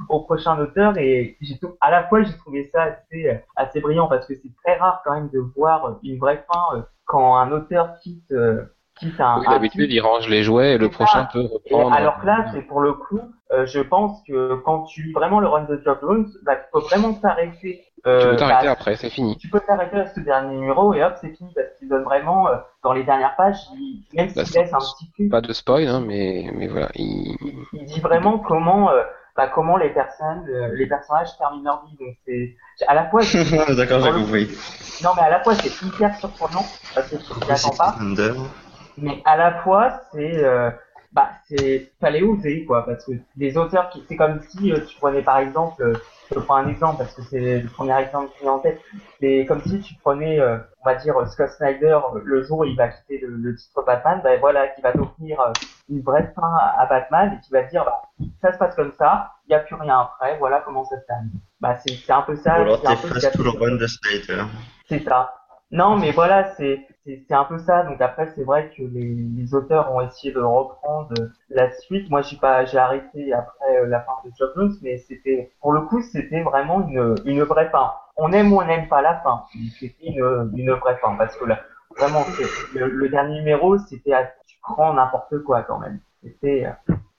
au prochain auteur et j'ai à la fois j'ai trouvé ça assez assez brillant parce que c'est très rare quand même de voir une vraie fin euh, quand un auteur quitte euh, oui, d'habitude, il range les jouets et le prochain peut reprendre. alors que là, c'est pour le coup, euh, je pense que quand tu lis vraiment le run de Geoff Jones, bah, tu peux vraiment t'arrêter. Euh, tu peux t'arrêter bah, après, c'est fini. Tu peux t'arrêter à ce dernier numéro et hop, c'est fini parce qu'il donne vraiment, euh, dans les dernières pages, il, même bah, s'il laisse un petit peu. Pas de spoil, hein, mais, mais voilà. Il... il, dit vraiment comment, euh, bah, comment les personnes, euh, les personnages terminent leur vie. Donc c'est, à la fois. D'accord, j'ai compris. Non, mais à la fois, c'est hyper surprenant parce que tu t'y attends pas mais à la fois c'est euh, bah c'est fallait oser quoi parce que les auteurs qui c'est comme si euh, tu prenais par exemple euh, je prends un exemple parce que c'est le premier exemple qui vient en tête c'est comme si tu prenais euh, on va dire Scott Snyder le jour où il va quitter le, titre Batman ben voilà qui va t'offrir une vraie fin à, Batman et qui va dire bah, ça se passe comme ça il n'y a plus rien après voilà comment ça se termine. Bah c'est c'est un peu ça c'est un peu tout le run de Snyder. C'est ça non, mais voilà, c'est c'est un peu ça. Donc après, c'est vrai que les, les, auteurs ont essayé de reprendre la suite. Moi, j'ai pas, j'ai arrêté après euh, la fin de Job Jones, mais c'était, pour le coup, c'était vraiment une une vraie fin. On aime ou on n'aime pas la fin. C'était une une vraie fin parce que là, vraiment, le, le, dernier numéro, c'était tu prends n'importe quoi quand même. C'était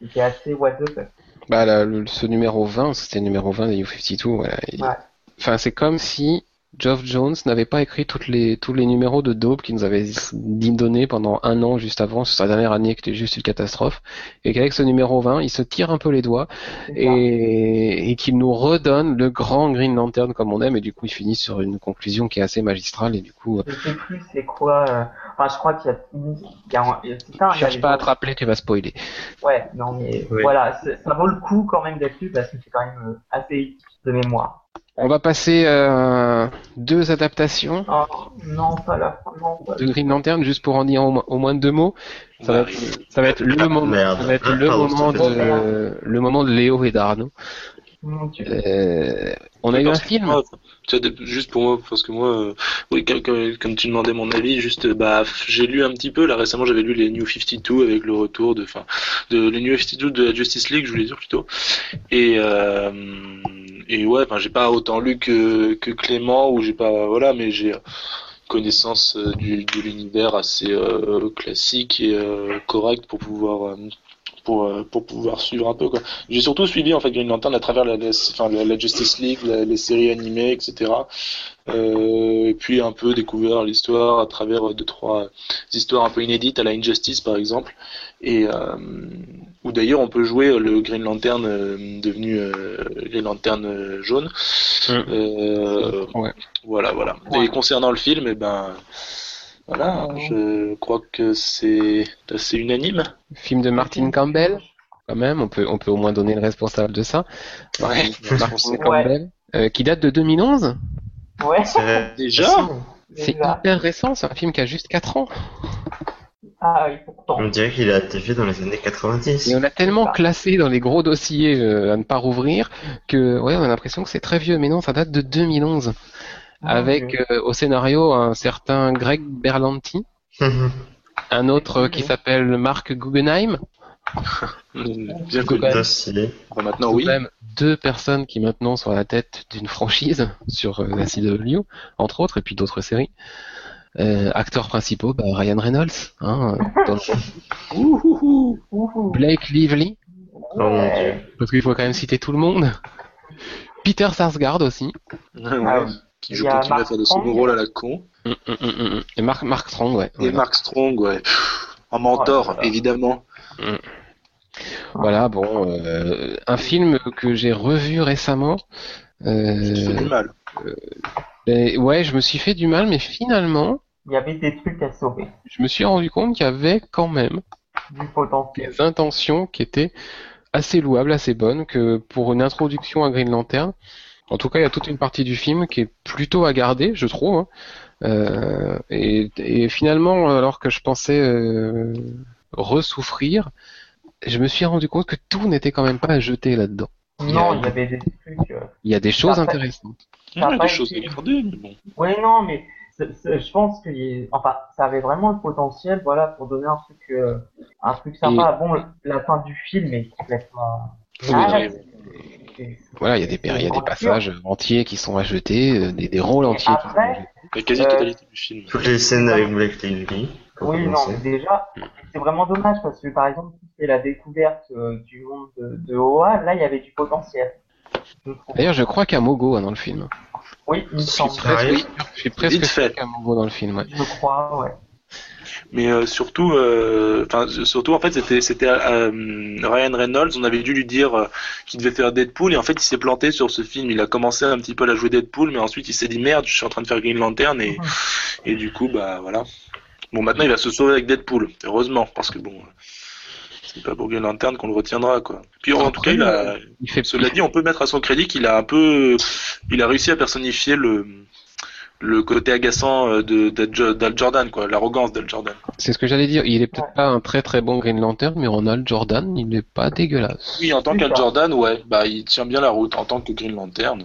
c'était assez what the fuck. Bah, ce numéro 20, c'était le numéro 20 des New 52, voilà. Ouais. Enfin, c'est comme si Geoff Jones n'avait pas écrit toutes les, tous les numéros de Dope qu'il nous avait donné pendant un an juste avant, sur sa dernière année qui était juste une catastrophe, et qu'avec ce numéro 20, il se tire un peu les doigts et, et qu'il nous redonne le grand Green Lantern comme on aime, et du coup il finit sur une conclusion qui est assez magistrale, et du coup... Je sais plus c'est quoi... Euh, enfin, je crois qu'il y a... Y a, il y Cherche pas à te rappeler, tu vas spoiler. Ouais, non mais voilà, ça vaut le coup quand même d'être lu parce que c'est quand même euh, assez de mémoire. On va passer à deux adaptations. Oh, non, pas la non, De Green Lantern, juste pour en dire au, moins deux mots. Ça va, être, ça va être le moment, ça va être le moment de, le moment de Léo et d'Arnaud. Euh, on a eu un film. juste pour moi, parce que moi, euh, oui, comme, comme, tu demandais mon avis, juste, bah, j'ai lu un petit peu. Là récemment, j'avais lu les New 52 avec le retour de, enfin, de les New 52 de la Justice League, je voulais dire plutôt. Et euh, et ouais, enfin, j'ai pas autant lu que, que Clément ou j'ai pas, voilà, mais j'ai connaissance euh, du, de l'univers assez euh, classique et euh, correct pour pouvoir pour, pour pouvoir suivre un peu quoi. J'ai surtout suivi en fait Green Lantern à travers la, enfin, la, Justice League, les séries animées, etc. Euh, et puis un peu découvert l'histoire à travers deux trois histoires un peu inédites à la Injustice par exemple et euh, où d'ailleurs on peut jouer le Green Lantern euh, devenu euh, Green Lantern jaune. Mmh. Ouais. Voilà, voilà. Et concernant le film, et eh ben voilà, hein, je crois que c'est assez unanime. Film de Martin Campbell, quand même, on peut on peut au moins donner le responsable de ça. Ouais. Martin Campbell, qui date de 2011. Ouais. Déjà. C'est hyper récent, c'est un film qui a juste 4 ans. Ah oui, pourtant. On dirait qu'il a été fait dans les années 90. Et on a tellement classé dans les gros dossiers euh, à ne pas rouvrir que ouais, on a l'impression que c'est très vieux. Mais non, ça date de 2011. Ah, avec euh, au scénario un certain Greg Berlanti, un autre qui s'appelle Mark Guggenheim, Bien connu. maintenant, oui. même deux personnes qui maintenant sont à la tête d'une franchise sur euh, la CW, entre autres, et puis d'autres séries. Euh, acteurs principaux, bah, Ryan Reynolds, hein, Blake Lively, Oh parce qu'il faut quand même citer tout le monde. Peter Sarsgaard aussi. Ouais, qui joue continue à faire de son rôle à la con. Mm, mm, mm, et Mark, Mark Strong, ouais. Et Mark Strong, ouais. En mentor, évidemment. Voilà, bon, euh, un film que j'ai revu récemment. Ça fait du Euh, mal. ben, ouais, je me suis fait du mal, mais finalement, Il y avait des trucs à sauver, je me suis rendu compte qu'il y avait quand même du potentiel. des intentions qui étaient assez louables, assez bonnes, que pour une introduction à Green Lantern, en tout cas, il y a toute une partie du film qui est plutôt à garder, je trouve. hein. Euh, et, et finalement, alors que je pensais euh, ressouffrir, je me suis rendu compte que tout n'était quand même pas à jeter là-dedans. Il y a- Non, il y avait des trucs. euh, Il y a des choses intéressantes. Il y a des choses garder, mais bon. Ouais, non, mais c'est- c'est- je pense que y- enfin, ça avait vraiment le potentiel, voilà, pour donner un truc, euh, un truc sympa. Bon, la fin du film est complètement. Oui, Ah, oui. Voilà, il y a des, il y a des passages entiers qui sont à jeter, euh, des, des rôles entiers qui sont après. La quasi-totalité du film. Toutes les scènes avec Blake Lively. Oui, non, mais déjà, c'est vraiment dommage parce que par exemple, c'est la découverte euh, du monde de, de Oa, là, il y avait du potentiel. Je. D'ailleurs, je crois qu'il y a Mogo hein, dans le film. Oui, il me semble. Ah ouais Presque- je suis presque sûr fait. qu'il y a Mogo dans le film. ouais. Je crois, ouais. Mais euh, surtout, euh, enfin surtout en fait c'était c'était euh, Ryan Reynolds. On avait dû lui dire qu'il devait faire Deadpool et en fait il s'est planté sur ce film. Il a commencé un petit peu à la jouer Deadpool, mais ensuite il s'est dit merde, je suis en train de faire Green Lantern et et du coup bah voilà. Bon maintenant il va se sauver avec Deadpool, heureusement parce que bon c'est pas pour Green Lantern qu'on le retiendra quoi. Puis en tout cas il a Il fait cela dit, on peut mettre à son crédit qu'il a un peu, il a réussi à personnifier le le côté agaçant euh, de d'Al Jo- d'Al Jordan, quoi, l'arrogance d'Al Jordan. C'est ce que j'allais dire. Il est peut-être Ouais. pas un très très bon Green Lantern, mais en Al Jordan, il n'est pas dégueulasse. Oui, en tant qu'Al. Jordan, ouais, bah il tient bien la route. En tant que Green Lantern,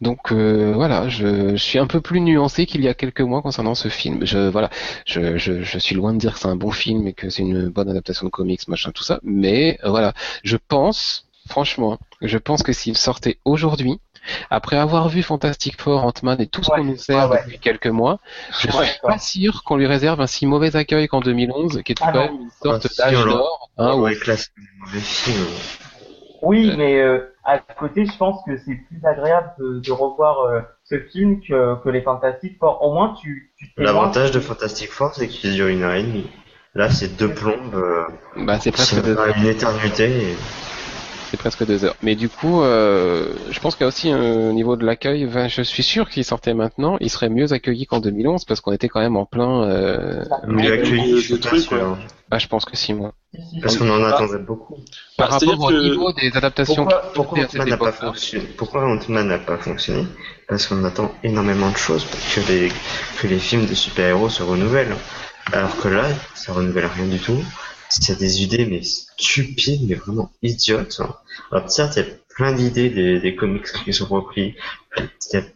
Donc euh, voilà, je, je suis un peu plus nuancé qu'il y a quelques mois concernant ce film. Je voilà, je, je, je suis loin de dire que c'est un bon film et que c'est une bonne adaptation de comics, machin, tout ça. Mais euh, voilà, je pense, franchement, je pense que s'il sortait aujourd'hui, après avoir vu Fantastic Four, Ant-Man et tout ce Ouais, qu'on nous sert ouais, ouais. depuis quelques mois, je Ouais, suis pas sûr qu'on lui réserve un si mauvais accueil qu'en 2011, qui est Ah quand non. même une sorte Ah, d'âge d'or. hein, où- classe mauvais film. Oui, Euh. mais euh, à côté, je pense que c'est plus agréable de, de revoir euh, ce film que, que les Fantastiques Four. Au moins, tu, L'avantage de Fantastic Four, c'est qu'il dure une heure et demie. Là, c'est deux plombes, euh, Bah, c'est presque une éternité. et- C'est presque deux heures. Mais du coup, euh, je pense qu'il y a aussi un niveau de l'accueil. Je suis sûr que s'il sortait maintenant, il serait mieux accueilli qu'en 2011 parce qu'on était quand même en plein. Euh... Mieux accueilli, de- je suis trucs, sûr. hein. Ah, je pense que si moi. Parce qu'on en Ah. attendait beaucoup. Par Bah, rapport au que- niveau des adaptations Pourquoi, pourquoi n'a pas époque-là. fonctionné Pourquoi Ant-Man n'a pas fonctionné Parce qu'on attend énormément de choses pour que les, que les films de super-héros se renouvellent. Alors que là, ça renouvelle rien du tout. C'est des idées, mais stupides, mais vraiment idiotes. Alors certes, il y a plein d'idées des, comics qui sont repris.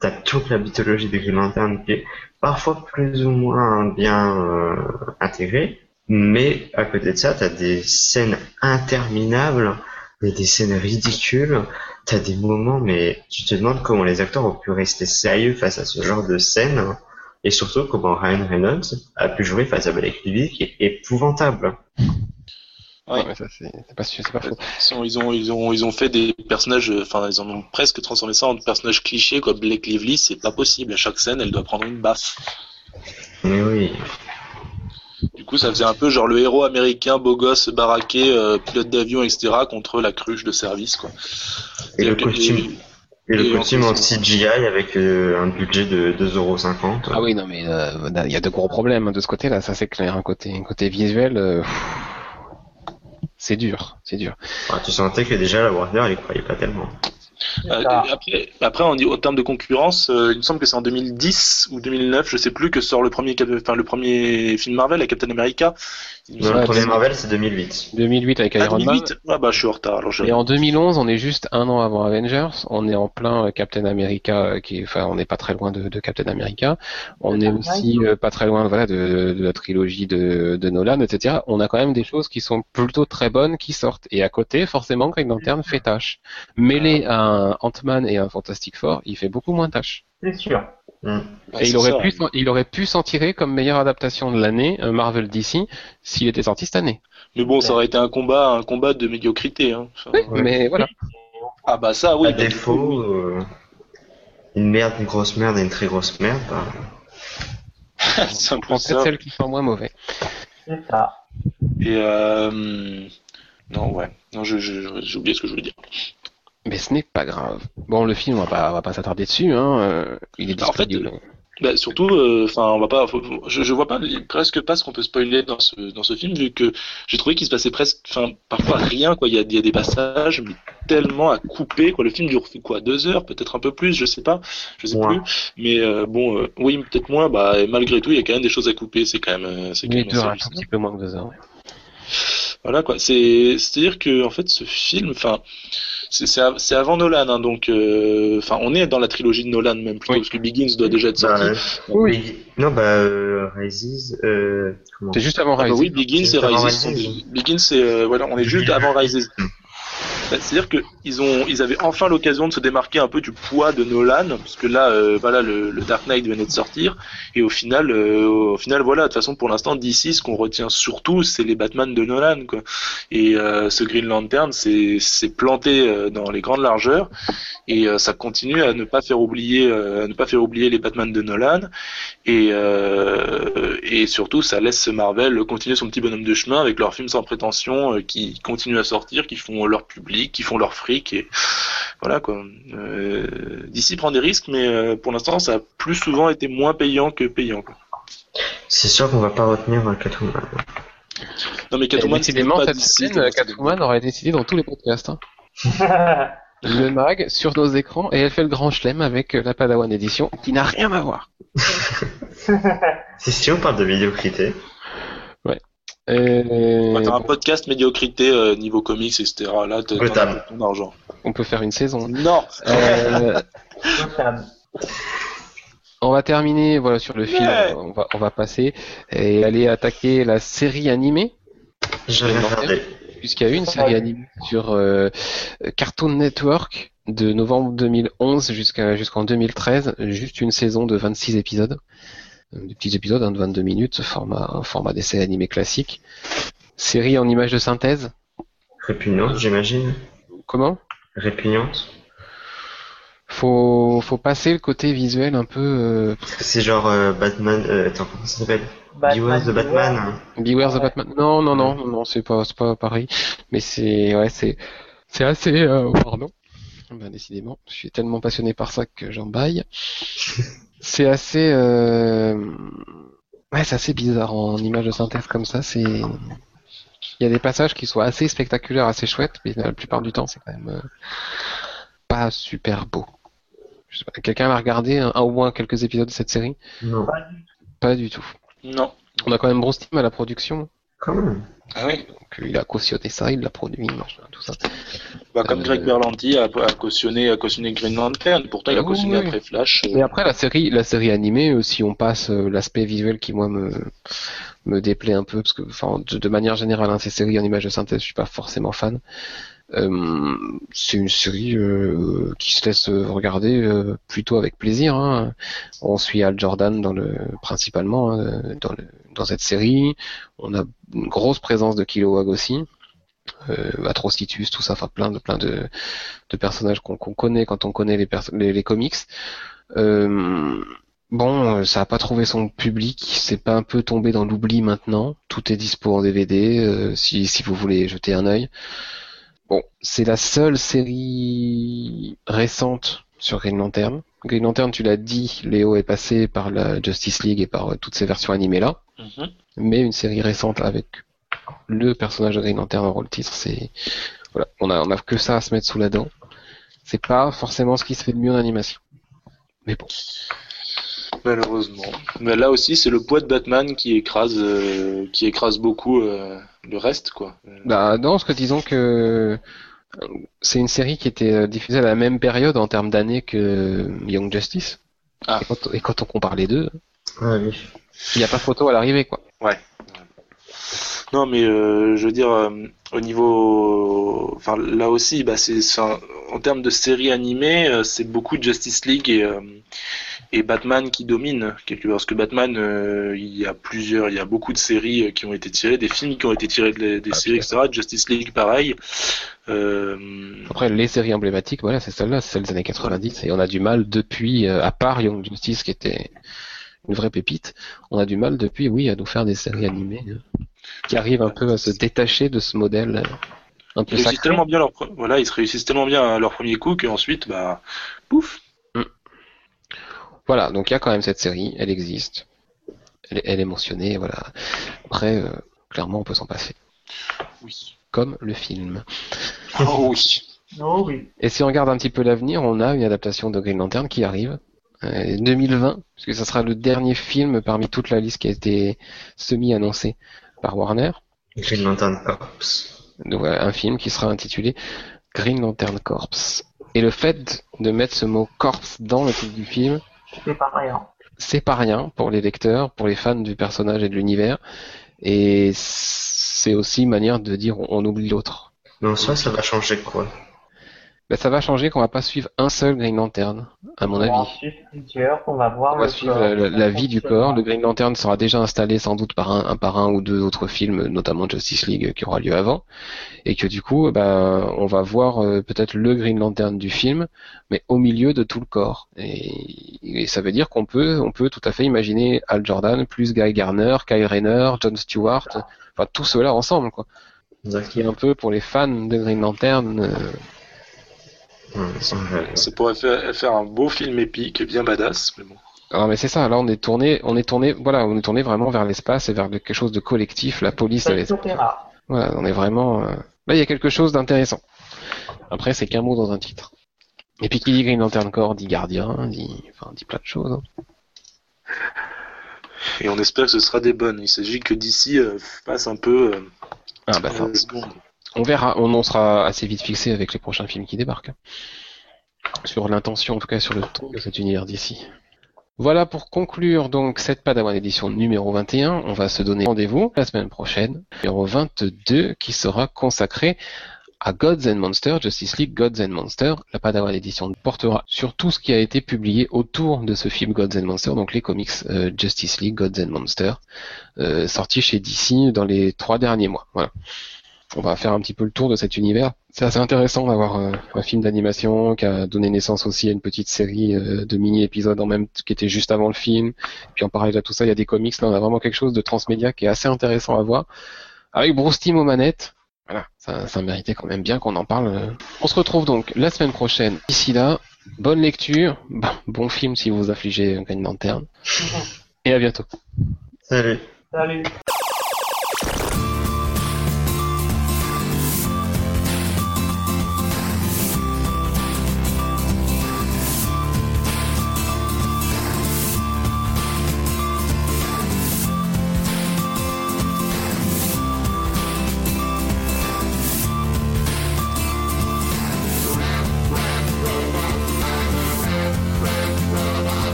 T'as toute la mythologie des Green Lantern qui est parfois plus ou moins bien euh, intégrée. Mais à côté de ça, t'as des scènes interminables, des scènes ridicules. T'as des moments, mais tu te demandes comment les acteurs ont pu rester sérieux face à ce genre de scène. Et surtout, comment Ryan Reynolds a pu jouer face à Blake Lively, qui est épouvantable. Ouais. Ouais, mais ça, c'est c'est pas, sûr, c'est pas faux. Ils ont, ils ont, ils ont, ils ont fait des personnages, enfin, ils en ont presque transformé ça en personnages clichés, quoi. Blake Lively, c'est pas possible. À chaque scène, elle doit prendre une baffe. Mais oui. Du coup, ça faisait un peu genre le héros américain, beau gosse, baraqué, euh, pilote d'avion, etc., contre la cruche de service, quoi. Et le Et- costume, et le costume en. CGI avec euh, un budget de 2,50€. Ah oui, non, mais euh, il y a de gros problèmes de ce côté-là, ça c'est clair. Un côté, un côté visuel, euh, c'est dur, c'est dur. Ah, tu sentais que déjà la Warner, elle y croyait pas tellement. Euh, après, après en, en termes de concurrence, euh, il me semble que c'est en 2010 ou 2009, je sais plus, que sort le premier, enfin, le premier film Marvel, la Captain America. Le premier Marvel, c'est 2008. 2008 avec Iron 2008 Man. Ah bah, je suis en retard. Alors Et en 2011, on est juste un an avant Avengers. On est en plein euh, Captain America, qui, enfin, on n'est pas très loin de, de Captain America. On est aussi pas très loin, voilà, de, de la trilogie de, de, Nolan, etc. On a quand même des choses qui sont plutôt très bonnes qui sortent. Et à côté, forcément, Green Lantern fait tâche. Mêlé à un Ant-Man et un Fantastic Four, il fait beaucoup moins tâche. C'est sûr. Mm. et il aurait, pu, il aurait pu s'en tirer comme meilleure adaptation de l'année, Marvel DC, s'il était sorti cette année. Mais bon, ça aurait été un combat, un combat de médiocrité. Hein. oui, mais voilà. Ah bah ça, oui. À défaut, euh, une merde, une grosse merde et une très grosse merde. Bah... c'est peut celles qui sont moins mauvais. C'est ça. Et euh... non, ouais. Non, j'ai oublié ce que je voulais dire. Mais ce n'est pas grave. Bon, le film, on va pas, on va pas s'attarder dessus. Hein. Euh, il est disponible. En fait, bah, surtout, euh, enfin, on va pas. Je, je vois pas presque pas ce qu'on peut spoiler dans ce dans ce film, vu que j'ai trouvé qu'il se passait presque, enfin, parfois rien. Quoi, il y a, il y a des passages, mais tellement à couper. Quoi, le film dure quoi, deux heures, peut-être un peu plus, je sais pas, je sais plus. Mais euh, bon, oui, peut-être moins. Bah, et malgré tout, il y a quand même des choses à couper. C'est quand même, c'est quand même. un petit peu moins que deux heures. Ouais. Voilà quoi. C'est c'est-à-dire que en fait, ce film, enfin c'est avant Nolan, hein, donc euh, enfin on est dans la trilogie de Nolan même plutôt parce que Begins doit déjà être sorti. Bah, oui. Non bah euh, Rises. Euh, c'est juste avant Rises. Ah bah oui, Begins et Rises. Begins c'est euh, voilà, on est juste avant Rises. Bah, c'est-à-dire qu'ils ont, ils avaient enfin l'occasion de se démarquer un peu du poids de Nolan, parce que là, euh, voilà, le, le, Dark Knight venait de sortir, et au final, euh, au final, voilà, de toute façon, pour l'instant, d'ici, ce qu'on retient surtout, c'est les Batman de Nolan, quoi. Et euh, ce Green Lantern, c'est, c'est planté euh, dans les grandes largeurs, et ça continue à ne pas faire oublier, à ne pas faire oublier les Batman de Nolan, et et surtout, ça laisse Marvel continuer son petit bonhomme de chemin avec leurs films sans prétention qui continuent à sortir, qui font leur public qui font leur fric et voilà quoi. Euh, D'ici prend des risques, mais euh, pour l'instant ça a plus souvent été moins payant que payant. C'est sûr qu'on va pas retenir Catwoman. Non mais Catwoman, c'est cette scène, Catwoman aurait décidé dans tous les podcasts. Hein. le mag sur nos écrans et elle fait le grand chelem avec la Padawan édition qui n'a rien à voir. C'est si on parle de médiocrité. Euh... T'as un podcast médiocrité euh, niveau comics, etc. Là, t'as ton argent. On peut faire une saison. Non. Euh... on va terminer voilà sur le film. On va on va passer et aller attaquer la série animée. Puisqu'il y a eu une série animée sur euh, Cartoon Network de novembre 2011 jusqu'à jusqu'en 2013, juste une saison de 26 épisodes des petits épisodes hein, de 22 minutes, format, format d'essai animé classique. Série en images de synthèse. Répugnante, j'imagine. Comment? Répugnante. Faut, faut passer le côté visuel un peu. Euh... C'est genre euh, Batman. Euh, attends, comment ça s'appelle? Beware the Batman. Beware the Batman. Non, non, non, non, c'est pas, c'est pas pareil. Mais c'est, ouais, c'est, c'est assez. Euh, pardon. Ben, décidément, je suis tellement passionné par ça que j'en baille. c'est assez, euh... ouais, c'est assez bizarre en image de synthèse comme ça. C'est, il y a des passages qui sont assez spectaculaires, assez chouettes, mais la plupart du temps, c'est quand même euh, pas super beau. Quelqu'un a regardé un, au moins quelques épisodes de cette série? Non. Pas du tout. Non. On a quand même Bruce Timm à la production. Quand même. Ah oui. Donc, il a cautionné ça, il l'a produit, tout ça. Bah, comme Greg euh, Berlanti a, a, cautionné, a cautionné Green Lantern, pourtant il a cautionné après Flash. Et après la série, la série animée, euh, si on passe euh, l'aspect visuel qui moi me me déplaît un peu, parce que enfin de, de manière générale, hein, ces séries en images de synthèse, je suis pas forcément fan. Euh, c'est une série euh, qui se laisse regarder euh, plutôt avec plaisir. Hein. On suit Al Jordan dans le principalement hein, dans, le, dans cette série. On a une grosse présence de Kilowog aussi. Atrocitus, tout ça, enfin plein de plein de, de personnages qu'on connaît quand on connaît les, les, comics. Bon, ça a pas trouvé son public, c'est pas un peu tombé dans l'oubli maintenant. Tout est dispo en DVD, si, si vous voulez jeter un œil. Bon, c'est la seule série récente sur Green Lantern. Green Lantern, tu l'as dit, Léo est passé par la Justice League et par euh, toutes ces versions animées là. Mhm. Mais une série récente avec le personnage de Green Lantern en rôle titre, c'est voilà, on a on a que ça à se mettre sous la dent. c'est pas forcément ce qui se fait de mieux en animation. Mais bon. Malheureusement. Mais là aussi, c'est le poids de Batman qui écrase, euh, qui écrase beaucoup euh, le reste, quoi. Bah non, parce que disons que c'est une série qui était diffusée à la même période en termes d'années que Young Justice. Ah. Et, quand, et quand on compare les deux, Ah oui. il n'y a pas photo à l'arrivée, quoi. Ouais. Non, mais euh, je veux dire, euh, au niveau, enfin là aussi, bah c'est, en termes de séries animées, euh, c'est beaucoup de Justice League et euh, et Batman qui dominent quelque part. Parce que Batman, euh, il y a plusieurs, il y a beaucoup de séries euh, qui ont été tirées, des films qui ont été tirés des Ah, séries, etc. Justice League, pareil. Euh, Après, les séries emblématiques, voilà, c'est celle-là, c'est celle des années 90, et on a du mal depuis, euh, à part Young Justice qui était une vraie pépite, on a du mal depuis, oui, à nous faire des séries animées euh, qui arrivent un peu à se détacher de ce modèle euh, un peu ils réussissent sacré. tellement bien leur, pre- voilà, ils se réussissent tellement bien à leur premier coup qu'ensuite, bah, pouf. Voilà, donc il y a quand même cette série, elle existe, elle, est- elle est mentionnée, voilà. Après, euh, clairement, on peut s'en passer, Oui. comme le film. Oh oui. Oh oui. Et si on regarde un petit peu l'avenir, on a une adaptation de Green Lantern qui arrive. euh, 2020, puisque ça sera le dernier film parmi toute la liste qui a été semi-annoncée par Warner. Green Lantern Corps. Donc voilà, un film qui sera intitulé Green Lantern Corps. Et le fait de mettre ce mot corps dans le titre du film, C'est pas rien. c'est pas rien pour les lecteurs, pour les fans du personnage et de l'univers. Et c'est aussi une manière de dire on oublie l'autre. Mais en soi, ça va changer quoi Ben, ça va changer qu'on va pas suivre un seul Green Lantern, à mon on va en avis. suivre plusieurs, on va voir On va suivre corps, la, vie du corps. Le Green Lantern sera déjà installé sans doute par un, un par un ou deux autres films, notamment Justice League qui aura lieu avant, et que du coup, ben, on va voir euh, peut-être le Green Lantern du film, mais au milieu de tout le corps. Et, et ça veut dire qu'on peut, on peut tout à fait imaginer Al Jordan plus Guy Garner, Kyle Rayner, John Stewart, enfin tout cela ensemble, quoi. Ce qui est un peu pour les fans de Green Lantern. euh, Ça pourrait faire, faire un beau film épique, bien badass, mais bon. Ah mais c'est ça, là on est tourné, on est tourné, voilà, on est tourné vraiment vers l'espace et vers quelque chose de collectif, la police de Space l'espace. Voilà, on est vraiment. euh, Là il y a quelque chose d'intéressant. Après c'est qu'un mot dans un titre. Et puis qui dit Green Lantern Corps dit gardien, dit, enfin dit plein de choses. hein. Et on espère que ce sera des bonnes. Il s'agit que d'ici euh, fasse un peu euh, Ah bah ça, euh, seconde. On verra, on en sera assez vite fixé avec les prochains films qui débarquent. hein. Sur l'intention, en tout cas sur le ton de cet univers d'ici. Voilà pour conclure donc cette Padawan édition numéro 21. On va se donner rendez-vous la semaine prochaine, numéro 22, qui sera consacré à Gods and Monsters, Justice League Gods and Monsters. La Padawan édition portera sur tout ce qui a été publié autour de ce film Gods and Monsters, donc les comics euh, Justice League Gods and Monsters, euh, sortis chez DC dans les trois derniers mois. Voilà. On va faire un petit peu le tour de cet univers. C'est assez intéressant d'avoir euh, un film d'animation qui a donné naissance aussi à une petite série euh, de mini-épisodes en même qui était juste avant le film. Puis en parallèle à tout ça, il y a des comics. Là, on a vraiment quelque chose de transmédia qui est assez intéressant à voir. Avec Bruce Timm aux manettes. Voilà, ça, ça méritait quand même bien qu'on en parle. euh. On se retrouve donc la semaine prochaine. D'ici là, bonne lecture, bon, bon film si vous affligez Green Lantern. Et à bientôt. Salut. Salut.